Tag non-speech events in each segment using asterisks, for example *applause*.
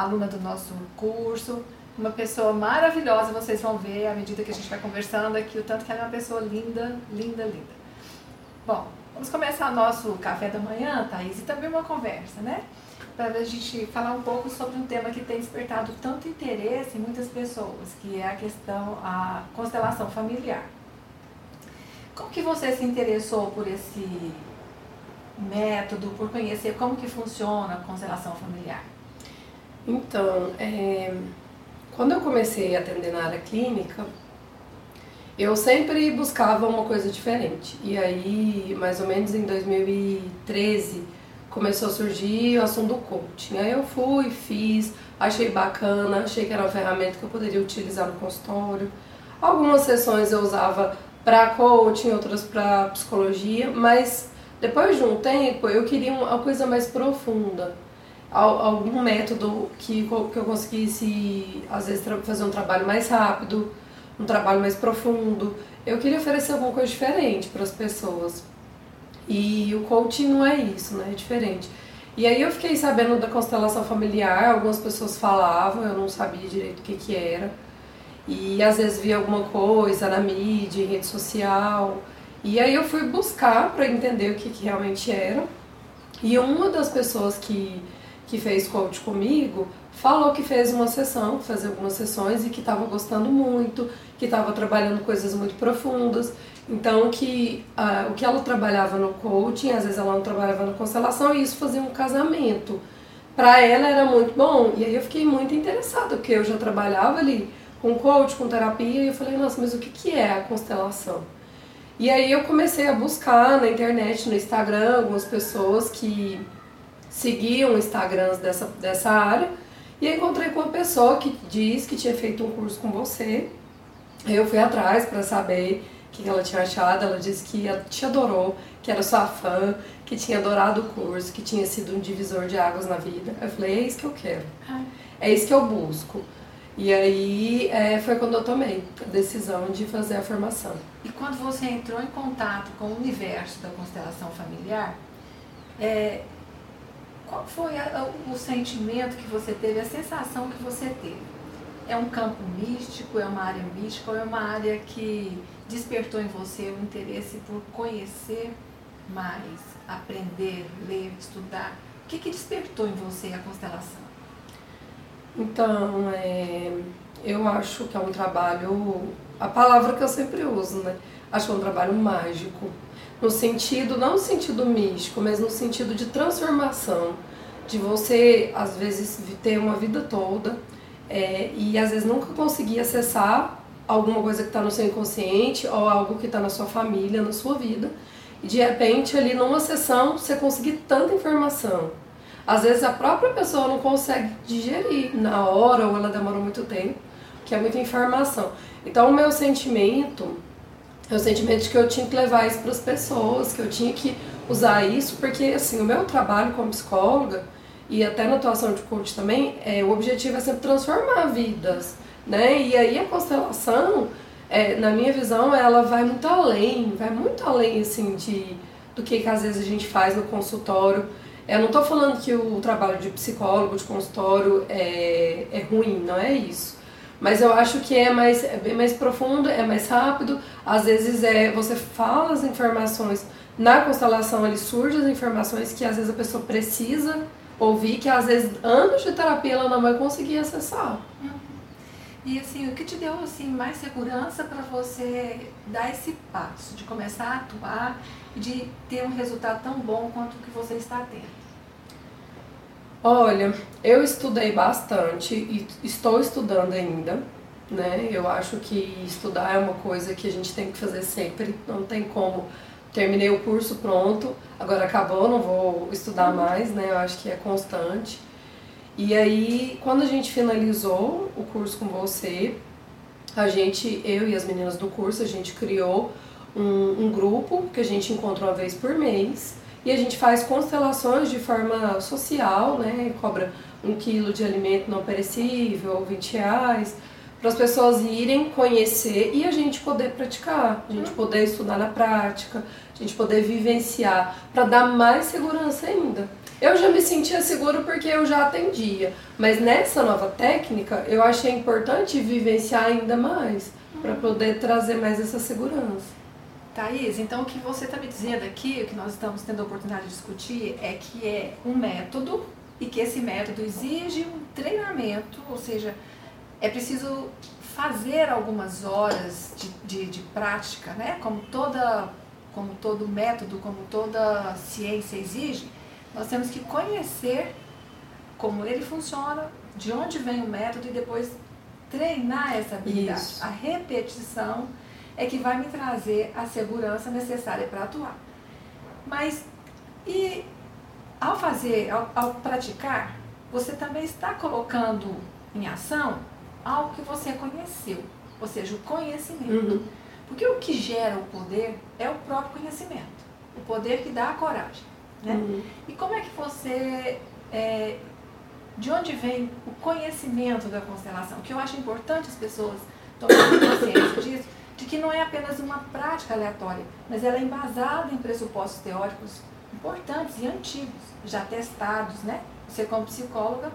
aluna do nosso curso, uma pessoa maravilhosa, vocês vão ver à medida que a gente vai conversando aqui, o tanto que ela é uma pessoa linda, linda, linda. Bom, vamos começar nosso café da manhã, Thaís, e também uma conversa, né? Para a gente falar um pouco sobre um tema que tem despertado tanto interesse em muitas pessoas, que é a questão, a constelação familiar. Como que você se interessou por esse método, por conhecer como que funciona a constelação familiar? Então, é, quando eu comecei a atender na área clínica, eu sempre buscava uma coisa diferente. E aí, mais ou menos em 2013, começou a surgir o assunto do coaching. Aí eu fui, fiz, achei bacana, achei que era uma ferramenta que eu poderia utilizar no consultório. Algumas sessões eu usava para coaching, outras para psicologia, mas depois de um tempo eu queria uma coisa mais profunda, algum método que, que eu conseguisse, às vezes, fazer um trabalho mais rápido, um trabalho mais profundo. Eu queria oferecer alguma coisa diferente para as pessoas. E o coaching não é isso, né? É diferente. E aí eu fiquei sabendo da constelação familiar, algumas pessoas falavam, eu não sabia direito o que, que era. E às vezes via alguma coisa na mídia, em rede social. E aí eu fui buscar para entender o que, que realmente era. E uma das pessoas que, que fez coach comigo falou que fez uma sessão, fez algumas sessões e que estava gostando muito, que estava trabalhando coisas muito profundas. Então que uh, o que ela trabalhava no coaching, às vezes ela não trabalhava na constelação, e isso fazia um casamento. Para ela era muito bom. E aí eu fiquei muito interessada, porque eu já trabalhava ali com coach, com terapia, e eu falei, nossa, mas o que, que é a constelação? E aí eu comecei a buscar na internet, no Instagram, algumas pessoas que seguiam Instagrams dessa, dessa área, e encontrei com uma pessoa que diz que tinha feito um curso com você. Eu fui atrás para saber o que ela tinha achado. Ela disse que te adorou, que era sua fã, que tinha adorado o curso, que tinha sido um divisor de águas na vida. Eu falei, é isso que eu quero. É isso que eu busco. E aí é, foi quando eu tomei a decisão de fazer a formação. E quando você entrou em contato com o universo da constelação familiar, é, qual foi a, o sentimento que você teve, a sensação que você teve? É um campo místico, é uma área mística ou é uma área que despertou em você o interesse por conhecer mais, aprender, ler, estudar? O que, que despertou em você a constelação? Então, é, eu acho que é um trabalho, a palavra que eu sempre uso, né? Acho que é um trabalho mágico. No sentido, não no sentido místico, mas no sentido de transformação. De você, às vezes, ter uma vida toda é, e às vezes nunca conseguir acessar alguma coisa que está no seu inconsciente ou algo que está na sua família, na sua vida. E de repente, ali numa sessão, você conseguir tanta informação às vezes a própria pessoa não consegue digerir na hora ou ela demora muito tempo, que é muita informação. Então o meu sentimento é o sentimento de que eu tinha que levar isso para as pessoas, que eu tinha que usar isso, porque assim, o meu trabalho como psicóloga e até na atuação de coach também, é, o objetivo é sempre transformar vidas, né? E aí a constelação, é, na minha visão, ela vai muito além, vai muito além assim de do que, que às vezes a gente faz no consultório. Eu não estou falando que o trabalho de psicólogo, de consultório é, é ruim, não é isso. Mas eu acho que é, mais, é bem mais profundo, é mais rápido. Às vezes é você fala as informações na constelação, ele surge as informações que às vezes a pessoa precisa ouvir, que às vezes anos de terapia ela não vai conseguir acessar. E assim, o que te deu assim mais segurança para você dar esse passo, de começar a atuar e de ter um resultado tão bom quanto o que você está tendo? Olha, eu estudei bastante e estou estudando ainda, né? Eu acho que estudar é uma coisa que a gente tem que fazer sempre, não tem como. Terminei o curso pronto, agora acabou, não vou estudar mais, né? Eu acho que é constante. E aí, quando a gente finalizou o curso com você, a gente, eu e as meninas do curso, a gente criou um, um grupo que a gente encontra uma vez por mês e a gente faz constelações de forma social, né? Cobra um quilo de alimento não perecível, 20 reais, para as pessoas irem conhecer e a gente poder praticar, a gente poder estudar na prática, a gente poder vivenciar, para dar mais segurança ainda. Eu já me sentia seguro porque eu já atendia, mas nessa nova técnica eu achei importante vivenciar ainda mais, para poder trazer mais essa segurança. Thaís, então o que você está me dizendo aqui, o que nós estamos tendo a oportunidade de discutir, é que é um método e que esse método exige um treinamento, ou seja, é preciso fazer algumas horas de, de, de, prática, né? como, toda, como todo método, como toda ciência exige, nós temos que conhecer como ele funciona, de onde vem o método e depois treinar essa habilidade. Isso. A repetição é que vai me trazer a segurança necessária para atuar. Mas, e ao fazer, ao, ao praticar, você também está colocando em ação algo que você conheceu, ou seja, o conhecimento. Uhum. Porque o que gera o poder é o próprio conhecimento, o poder que dá a coragem. Né? Uhum. E como é que você. É, de onde vem o conhecimento da constelação? Que eu acho importante as pessoas tomarem consciência disso, de que não é apenas uma prática aleatória, mas ela é embasada em pressupostos teóricos importantes e antigos, já testados, né? Você como psicóloga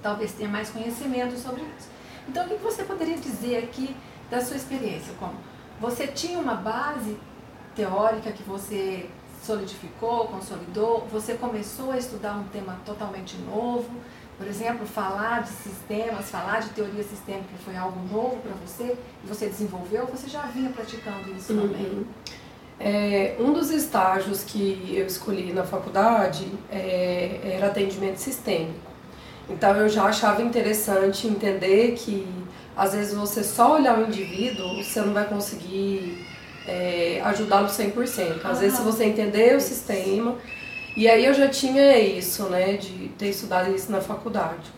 talvez tenha mais conhecimento sobre isso. Então, o que você poderia dizer aqui da sua experiência? Como você tinha uma base teórica que você solidificou, consolidou, você começou a estudar um tema totalmente novo, por exemplo, falar de sistemas, falar de teoria sistêmica foi algo novo para você e você desenvolveu, você já vinha praticando isso uhum. também? É, um dos estágios que eu escolhi na faculdade é, era atendimento sistêmico. Então eu já achava interessante entender que às vezes você só olhar o indivíduo, você não vai conseguir é, ajudá-lo 100%. Às vezes se você entender o sistema, e aí eu já tinha isso, né, de ter estudado isso na faculdade.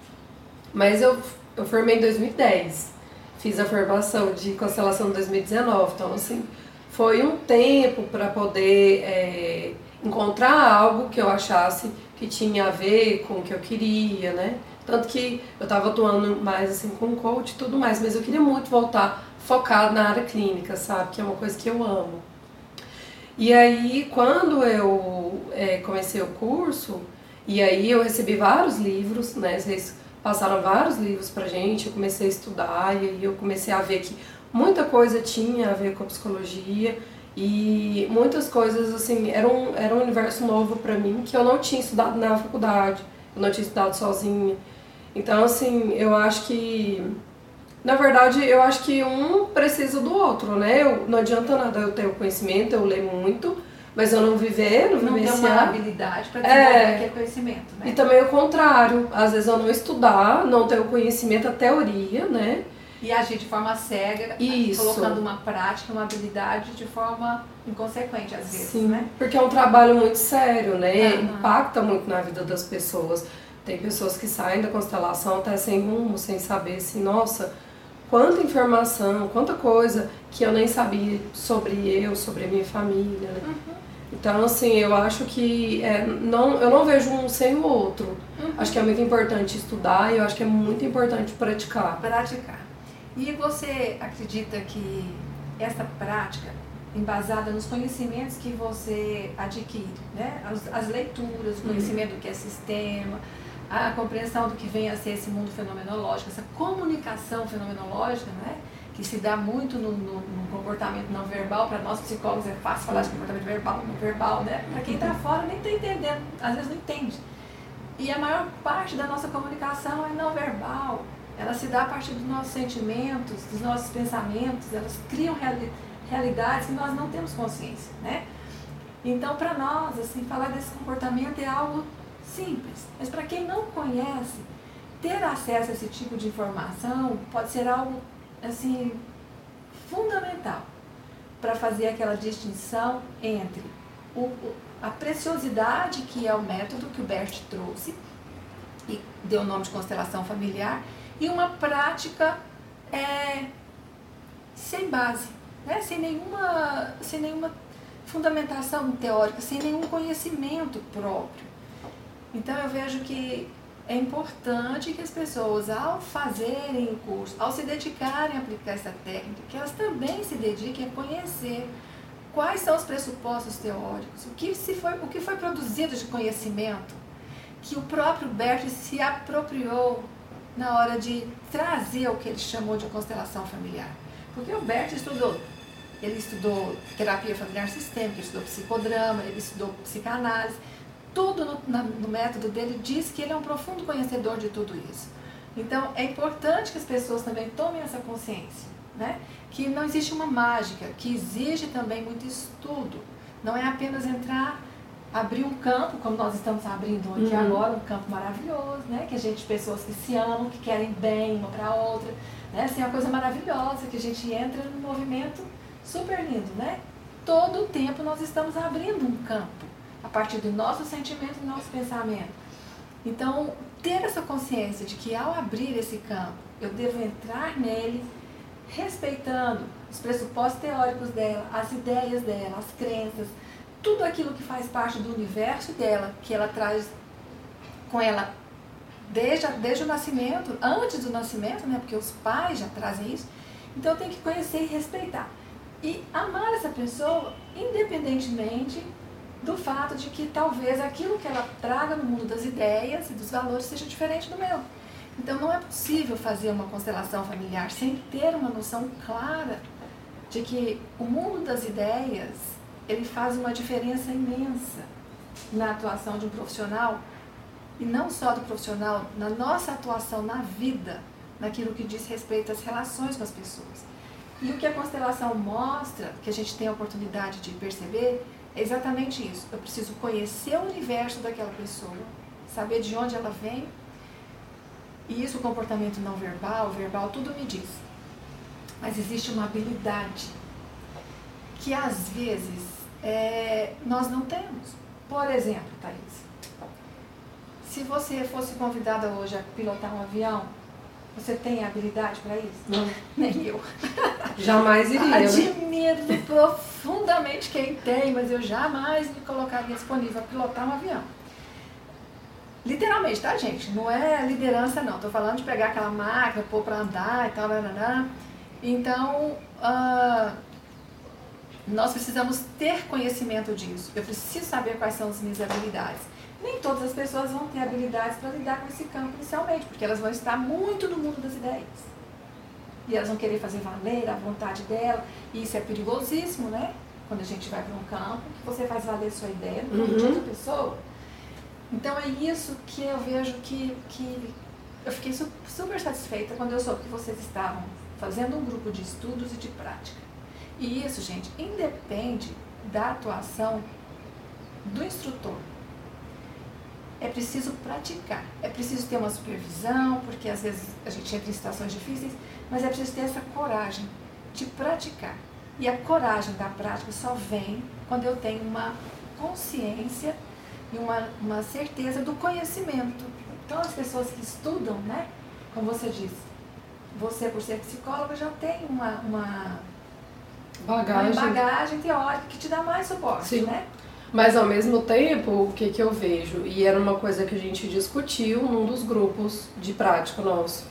Mas eu, eu formei em 2010, fiz a formação de constelação em 2019, então assim, foi um tempo para poder é, encontrar algo que eu achasse que tinha a ver com o que eu queria, né? Tanto que eu estava atuando mais assim com coach e tudo mais, mas eu queria muito voltar focado na área clínica, sabe? Que é uma coisa que eu amo. E aí, quando eu é, comecei o curso, e aí eu recebi vários livros, né? Vocês passaram vários livros pra gente, eu comecei a estudar, e aí eu comecei a ver que muita coisa tinha a ver com a psicologia, e muitas coisas, assim, era um, era um universo novo para mim, que eu não tinha estudado na faculdade, eu não tinha estudado sozinha. Então, assim, eu acho que. Na verdade, eu acho que um precisa do outro, né? Eu, não adianta nada eu ter o conhecimento, eu ler muito, mas eu não viver, não, não vivenciar. Não ter uma habilidade para desenvolver é, aquele conhecimento, né? E também o contrário. Às vezes eu não estudar, não ter o conhecimento, a teoria, né? E agir de forma cega, Isso. colocando uma prática, uma habilidade de forma inconsequente, às vezes, Sim, né? porque é um trabalho muito sério, né? Uhum. Impacta muito na vida das pessoas. Tem pessoas que saem da constelação até sem rumo, sem saber assim, nossa, quanta informação, quanta coisa que eu nem sabia sobre eu, sobre a minha família, né? Uhum. Então, assim, eu acho que é, não, eu não vejo um sem o outro. Uhum. Acho que é muito importante estudar e eu acho que é muito importante praticar. Praticar. E você acredita que essa prática, embasada nos conhecimentos que você adquire, né? as, as leituras, o uhum. conhecimento do que é sistema, a compreensão do que vem a ser esse mundo fenomenológico, essa comunicação fenomenológica, né? que se dá muito no, no, no comportamento não verbal, para nós psicólogos é fácil falar de comportamento verbal, não verbal, né? Para quem está fora nem está entendendo, às vezes não entende. E a maior parte da nossa comunicação é não verbal, ela se dá a partir dos nossos sentimentos, dos nossos pensamentos, elas criam reali realidades que nós não temos consciência, né? Então, para nós, assim, falar desse comportamento é algo simples. Mas para quem não conhece, ter acesso a esse tipo de informação pode ser algo assim fundamental para fazer aquela distinção entre o, a preciosidade que é o método que o Bert trouxe e deu o nome de constelação familiar e uma prática é, sem base, né? sem, nenhuma, sem nenhuma fundamentação teórica, sem nenhum conhecimento próprio. Então eu vejo que é importante que as pessoas, ao fazerem o curso, ao se dedicarem a aplicar essa técnica, que elas também se dediquem a conhecer quais são os pressupostos teóricos, o que, se foi, o que foi produzido de conhecimento, que o próprio Berkeley se apropriou na hora de trazer o que ele chamou de constelação familiar. Porque o Berkeley estudou, ele estudou terapia familiar sistêmica, ele estudou psicodrama, ele estudou psicanálise, tudo no, na, no método dele diz que ele é um profundo conhecedor de tudo isso. Então é importante que as pessoas também tomem essa consciência, né? que não existe uma mágica, que exige também muito estudo. Não é apenas entrar, abrir um campo, como nós estamos abrindo aqui uhum. agora, um campo maravilhoso, né? Que a gente, pessoas que se amam, que querem bem uma para outra, né? Assim, é uma coisa maravilhosa, que a gente entra num movimento super lindo, né? Todo o tempo nós estamos abrindo um campo, a partir do nosso sentimento e nosso pensamento. Então, ter essa consciência de que ao abrir esse campo, eu devo entrar nele respeitando os pressupostos teóricos dela, as ideias dela, as crenças, tudo aquilo que faz parte do universo dela, que ela traz com ela desde, desde o nascimento, antes do nascimento, né, porque os pais já trazem isso. Então eu tenho que conhecer e respeitar. E amar essa pessoa, independentemente do fato de que talvez aquilo que ela traga no mundo das ideias e dos valores seja diferente do meu. Então não é possível fazer uma constelação familiar sem ter uma noção clara de que o mundo das ideias ele faz uma diferença imensa na atuação de um profissional e não só do profissional, na nossa atuação na vida, naquilo que diz respeito às relações com as pessoas. E o que a constelação mostra, que a gente tem a oportunidade de perceber, é exatamente isso. Eu preciso conhecer o universo daquela pessoa, saber de onde ela vem e isso, o comportamento não verbal, verbal, tudo me diz. Mas existe uma habilidade que às vezes é, nós não temos. Por exemplo, Thaís, se você fosse convidada hoje a pilotar um avião, você tem habilidade para isso? Não. Nem eu. Jamais iria. Né? Admiro né? profundamente quem tem, mas eu jamais me colocaria disponível a pilotar um avião. Literalmente, tá, gente? Não é liderança, não. Tô falando de pegar aquela máquina, pôr pra andar e tal, nananã. Então, uh, nós precisamos ter conhecimento disso. Eu preciso saber quais são as minhas habilidades. Nem todas as pessoas vão ter habilidades para lidar com esse campo inicialmente, porque elas vão estar muito no mundo das ideias. E elas vão querer fazer valer a vontade dela. E isso é perigosíssimo, né? Quando a gente vai para um campo, que você faz valer sua ideia no mundo uhum. de outra pessoa. Então é isso que eu vejo que, que eu fiquei super satisfeita quando eu soube que vocês estavam fazendo um grupo de estudos e de prática. E isso, gente, independe da atuação do instrutor. É preciso praticar, é preciso ter uma supervisão, porque às vezes a gente entra em situações difíceis, mas é preciso ter essa coragem de praticar. E a coragem da prática só vem quando eu tenho uma consciência e uma, uma certeza do conhecimento. Então, as pessoas que estudam, né, como você disse, você, por ser psicóloga, já tem uma, uma, bagagem. uma bagagem teórica que te dá mais suporte, Sim. né? Mas ao mesmo tempo, o que, que eu vejo, e era uma coisa que a gente discutiu num dos grupos de prática nosso,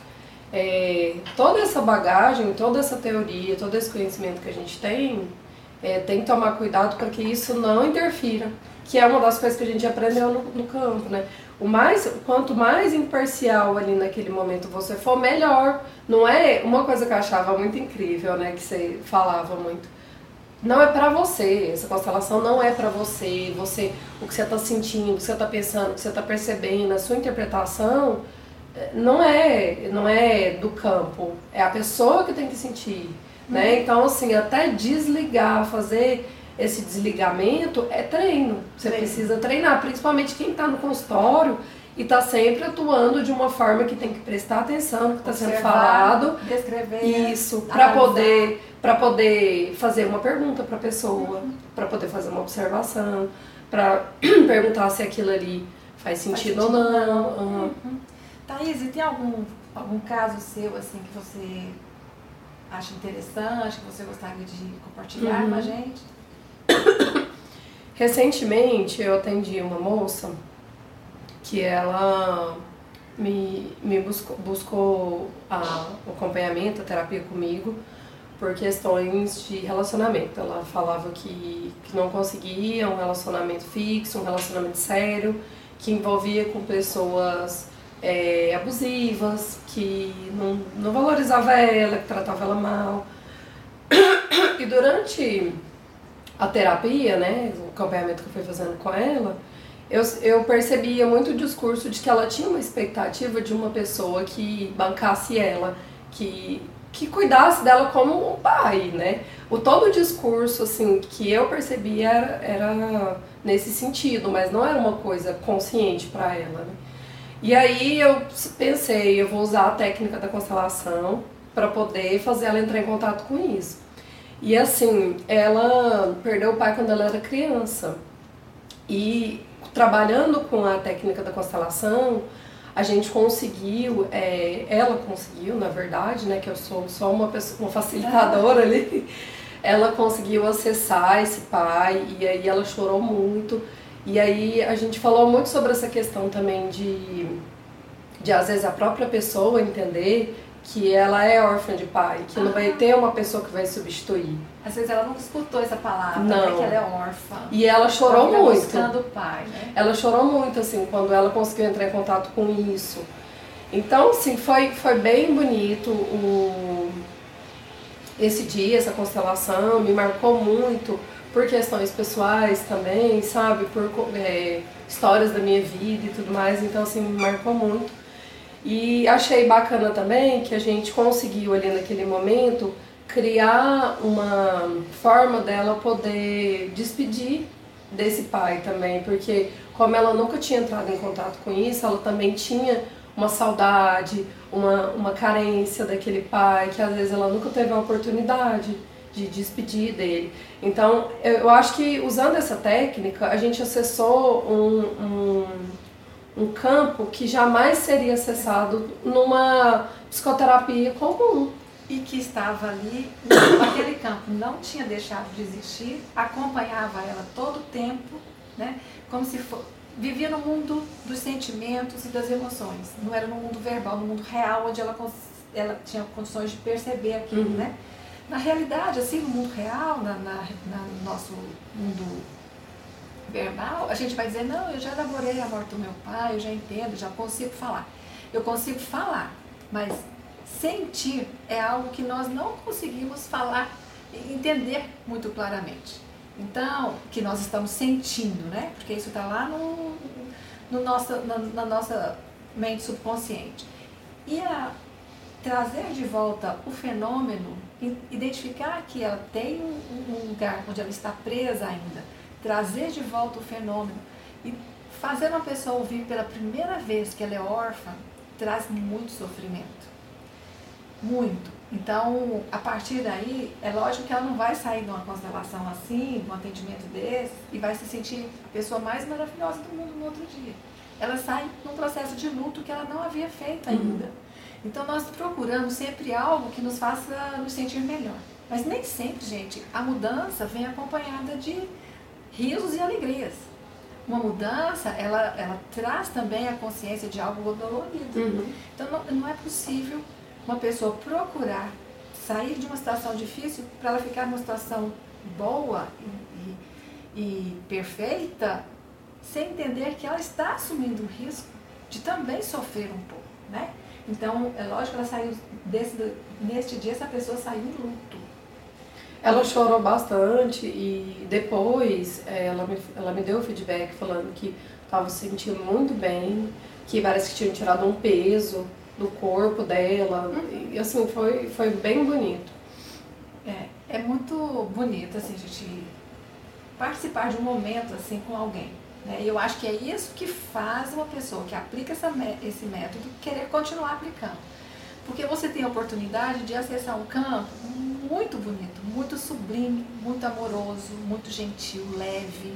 é, toda essa bagagem, toda essa teoria, todo esse conhecimento que a gente tem, é, tem que tomar cuidado para que isso não interfira que é uma das coisas que a gente aprendeu no, no campo, né? O mais, quanto mais imparcial ali naquele momento você for, melhor. Não é uma coisa que eu achava muito incrível, né? Que você falava muito. Não é para você, essa constelação não é para você. Você, o que você está sentindo, o que você está pensando, o que você está percebendo, a sua interpretação eh, não é, não é do campo. É a pessoa que tem que sentir, né? Uhum. Então assim, até desligar, fazer esse desligamento é treino. Você precisa treinar, principalmente quem está no consultório e está sempre atuando de uma forma que tem que prestar atenção no que está sendo falado. Descrever. Isso, para poder, para poder fazer uma pergunta para a pessoa, uhum. para poder fazer uma observação, para *clears throat* perguntar se aquilo ali faz sentido, faz sentido ou não. Uhum. Uhum. Thaís, e tem algum, algum caso seu assim que você acha interessante, que você gostaria de compartilhar com a uhum. gente? *coughs* Recentemente eu atendi uma moça que ela me, me buscou, buscou a, o acompanhamento, a terapia comigo por questões de relacionamento. Ela falava que, que não conseguia um relacionamento fixo, um relacionamento sério, que envolvia com pessoas é, abusivas, que não, não valorizava ela, que tratava ela mal. *coughs* E durante a terapia, né, o acompanhamento que eu fui fazendo com ela, eu, eu percebia muito o discurso de que ela tinha uma expectativa de uma pessoa que bancasse ela, que, que cuidasse dela como um pai, né? O todo o discurso, assim, que eu percebia era, era nesse sentido, mas não era uma coisa consciente para ela, né? E aí eu pensei, eu vou usar a técnica da constelação para poder fazer ela entrar em contato com isso. E assim, ela perdeu o pai quando ela era criança. E trabalhando com a técnica da constelação, a gente conseguiu, é, ela conseguiu, na verdade, né, que eu sou só uma, pessoa, uma facilitadora ali, *laughs* ela conseguiu acessar esse pai e aí ela chorou muito. E aí a gente falou muito sobre essa questão também de, de às vezes a própria pessoa entender que ela é órfã de pai, que ah. não vai ter uma pessoa que vai substituir. Às vezes ela não escutou essa palavra, né, não. Né, que ela é órfã. E ela chorou ela muito. buscando o pai, né? Ela chorou muito, assim, quando ela conseguiu entrar em contato com isso. Então, assim, foi, foi bem bonito o, esse dia, essa constelação, me marcou muito por questões pessoais também, sabe? Por é, histórias da minha vida e tudo mais. Então, assim, me marcou muito. E achei bacana também que a gente conseguiu ali naquele momento criar uma forma dela poder despedir desse pai também, porque como ela nunca tinha entrado em contato com isso, ela também tinha uma saudade, uma, uma carência daquele pai, que às vezes ela nunca teve a oportunidade de despedir dele. Então, eu acho que usando essa técnica, a gente acessou um, um, um campo que jamais seria acessado numa psicoterapia comum. E que estava ali, naquele campo, não tinha deixado de existir, acompanhava ela todo o tempo, né? como se for, vivia no mundo dos sentimentos e das emoções. Não era no mundo verbal, no mundo real, onde ela, ela tinha condições de perceber aquilo, uhum. né? Na realidade, assim, no mundo real, na, na, na, no nosso mundo verbal, a gente vai dizer, não, eu já elaborei a morte do meu pai, eu já entendo, já consigo falar. Eu consigo falar, mas sentir é algo que nós não conseguimos falar entender muito claramente. Então, que nós estamos sentindo, né? Porque isso está lá no, no nossa, na, na, nossa mente subconsciente. E a trazer de volta o fenômeno, identificar que ela tem um, um lugar onde ela está presa ainda, trazer de volta o fenômeno e fazer uma pessoa ouvir pela primeira vez que ela é órfã, traz muito sofrimento. Muito. Então, a partir daí, é lógico que ela não vai sair de uma constelação assim, de um atendimento desse, e vai se sentir a pessoa mais maravilhosa do mundo no outro dia. Ela sai num processo de luto que ela não havia feito uhum. ainda. Uhum. Então, nós procuramos sempre algo que nos faça nos sentir melhor. Mas nem sempre, gente, a mudança vem acompanhada de risos e alegrias. Uma mudança, ela, ela traz também a consciência de algo dolorido. Uhum. Então, não, não é possível uma pessoa procurar sair de uma situação difícil para ela ficar numa situação boa e, e, e, perfeita, sem entender que ela está assumindo o risco de também sofrer um pouco, né? Então, é lógico que ela saiu desse, neste dia, essa pessoa saiu em luto. Ela chorou bastante e depois é, ela me, ela me deu o feedback falando que estava se sentindo muito bem, que parece que tinha tirado um peso do corpo dela. Uhum. E assim, foi, foi bem bonito. É, é muito bonito assim, a gente participar de um momento assim com alguém. Né? E eu acho que é isso que faz uma pessoa que aplica essa, esse método querer continuar aplicando. Porque você tem a oportunidade de acessar um campo muito bonito, muito sublime, muito amoroso, muito gentil, leve.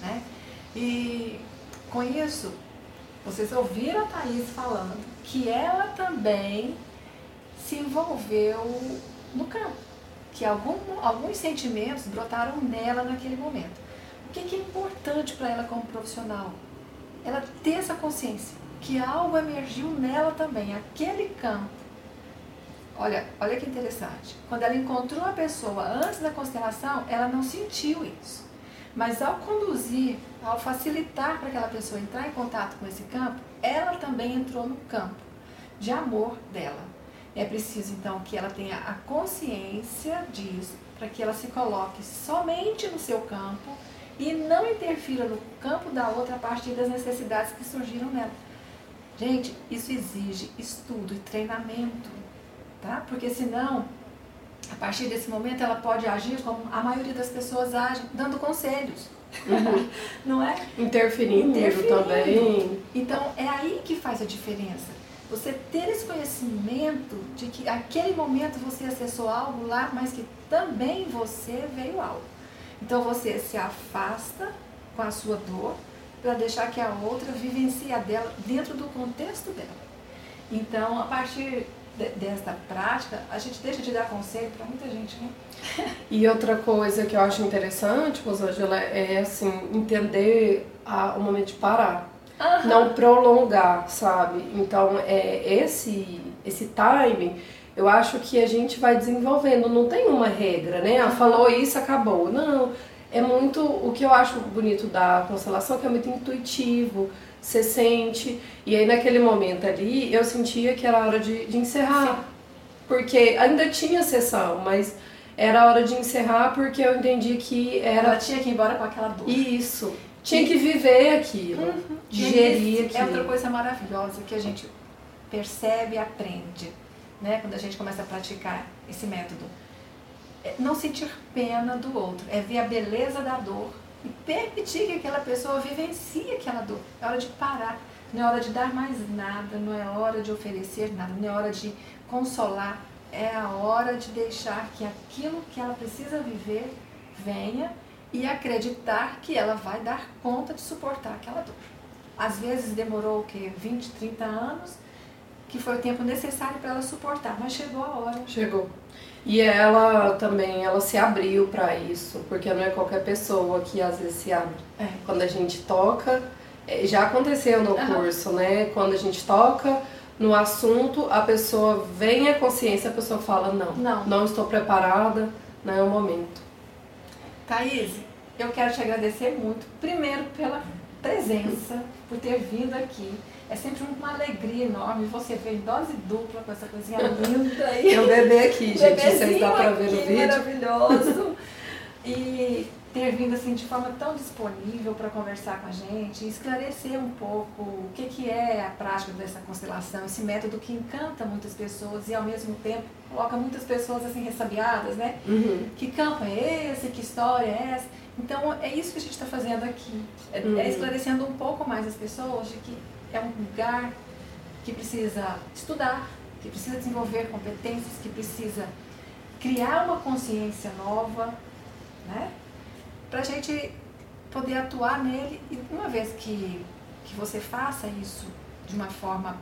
Né? E com isso, vocês ouviram a Thaís falando que ela também se envolveu no campo, que algum, alguns sentimentos brotaram nela naquele momento. O que, que é importante para ela como profissional? Ela ter essa consciência que algo emergiu nela também, aquele campo. Olha, olha que interessante. Quando ela encontrou a pessoa antes da constelação, ela não sentiu isso. Mas ao conduzir, ao facilitar para aquela pessoa entrar em contato com esse campo, ela também entrou no campo de amor dela. É preciso então que ela tenha a consciência disso, para que ela se coloque somente no seu campo e não interfira no campo da outra a partir das necessidades que surgiram nela. Gente, isso exige estudo e treinamento, tá? Porque senão, a partir desse momento, ela pode agir como a maioria das pessoas agem, dando conselhos. Uhum. *laughs* Não é? Interferindo, Interferindo também. Então, é aí que faz a diferença. Você ter esse conhecimento de que aquele momento você acessou algo lá, mas que também você veio algo. Então você se afasta com a sua dor para deixar que a outra vivencie a dela dentro do contexto dela. Então, a partir de, desta prática, a gente deixa de dar conselho para muita gente, né? *laughs* E outra coisa que eu acho interessante, Rosângela, é assim, entender a, o momento de parar. Uhum. Não prolongar, sabe? Então, é, esse, esse time, eu acho que a gente vai desenvolvendo. Não tem uma regra, né? Ah, falou isso, acabou. Não, é muito... O que eu acho bonito da constelação é que é muito intuitivo. Você sente. E aí, naquele momento ali, eu sentia que era hora de, de encerrar. Sim. Porque ainda tinha sessão, mas era hora de encerrar porque eu entendi que era. Ela tinha que ir embora com aquela dor. Isso. Tinha que viver aquilo, uhum. digerir aquilo. É outra coisa maravilhosa que a gente percebe e aprende, né? Quando a gente começa a praticar esse método. É não sentir pena do outro, é ver a beleza da dor e permitir que aquela pessoa vivencie aquela dor. É hora de parar, não é hora de dar mais nada, não é hora de oferecer nada, não é hora de consolar, é a hora de deixar que aquilo que ela precisa viver venha e acreditar que ela vai dar conta de suportar aquela dor. Às vezes demorou o quê? 20, 30 anos, que foi o tempo necessário para ela suportar, mas chegou a hora. Chegou. E ela também, ela se abriu para isso, porque não é qualquer pessoa que às vezes se abre. É. Quando a gente toca, é, já aconteceu no uhum. curso, né? Quando a gente toca no assunto, a pessoa vem a consciência, a pessoa fala não, não, não estou preparada, não é o momento. Thaís, eu quero te agradecer muito, primeiro pela presença, por ter vindo aqui. É sempre uma alegria enorme você ver em dose dupla com essa coisinha linda aí. Eu bebê aqui, gente, vocês dá pra ver no vídeo. maravilhoso. E ter vindo assim de forma tão disponível para conversar com a gente, esclarecer um pouco o que, que é a prática dessa constelação, esse método que encanta muitas pessoas e ao mesmo tempo coloca muitas pessoas assim ressabiadas, né? Uhum. Que campo é esse? Que história é essa? Então é isso que a gente está fazendo aqui, é, é uhum. é esclarecendo um pouco mais as pessoas de que é um lugar que precisa estudar, que precisa desenvolver competências, que precisa criar uma consciência nova, né? para a gente poder atuar nele. E uma vez que, que você faça isso de uma forma.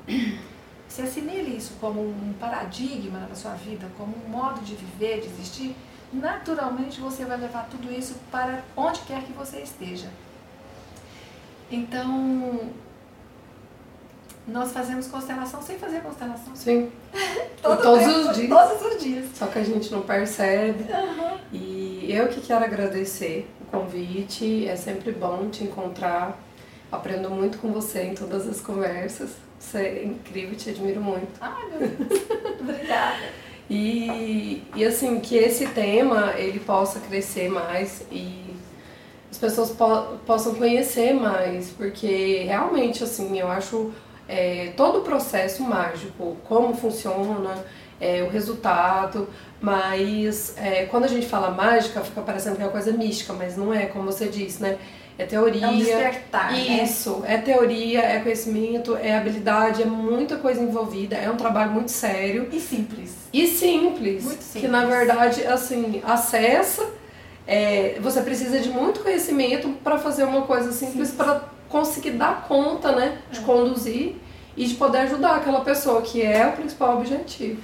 Se assimile isso como um paradigma na sua vida, como um modo de viver, de existir, naturalmente você vai levar tudo isso para onde quer que você esteja. Então, nós fazemos constelação sem fazer constelação. Sim. *laughs* Todo todos tempo, os dias. Todos os dias. Só que a gente não percebe. Uhum. E eu que quero agradecer o convite. É sempre bom te encontrar. Aprendo muito com você em todas as conversas. Você é incrível, te admiro muito. Ai, meu Deus. *laughs* Obrigada. E, e assim, que esse tema ele possa crescer mais e as pessoas po possam conhecer mais, porque realmente assim, eu acho é, todo o processo mágico, como funciona, é, o resultado, mas é, quando a gente fala mágica, fica parecendo que é uma coisa mística, mas não é, como você disse, né? É teoria. É um despertar, né? Isso, né? é teoria, é conhecimento, é habilidade, é muita coisa envolvida, é um trabalho muito sério. E simples. E simples. Simples. Que na verdade, assim, acessa. É, você precisa de muito conhecimento para fazer uma coisa simples, para conseguir dar conta, né? De é. conduzir e de poder ajudar aquela pessoa, que é o principal objetivo.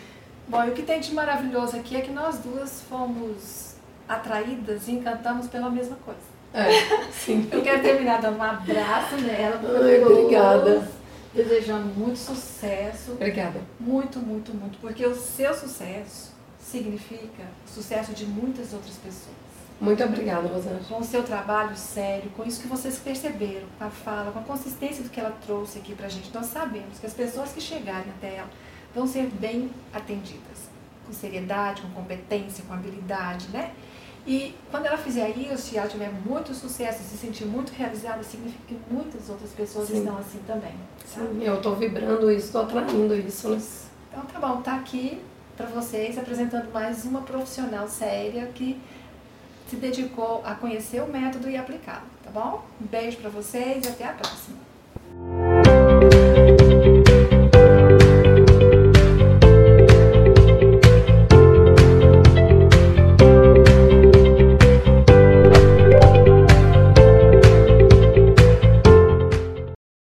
Bom, e o que tem de maravilhoso aqui é que nós duas fomos atraídas e encantamos pela mesma coisa. É, *laughs* sim. Eu quero terminar dando um abraço nela. Ai, obrigada. Desejando muito sucesso. Obrigada. Muito, muito, muito. Porque o seu sucesso significa o sucesso de muitas outras pessoas. Muito obrigada, Rosângela. Com o seu trabalho sério, com isso que vocês perceberam, com a fala, com a consistência do que ela trouxe aqui pra gente, nós sabemos que as pessoas que chegarem até ela vão ser bem atendidas. Com seriedade, com competência, com habilidade, né? E quando ela fizer isso e ela tiver muito sucesso e se sentir muito realizada, significa que muitas outras pessoas Sim. estão assim também. Sim, eu tô vibrando isso, tô atraindo isso, né? Então tá bom, tá aqui para vocês apresentando mais uma profissional séria que se dedicou a conhecer o método e aplicá-lo, tá bom? Um beijo para vocês e até a próxima.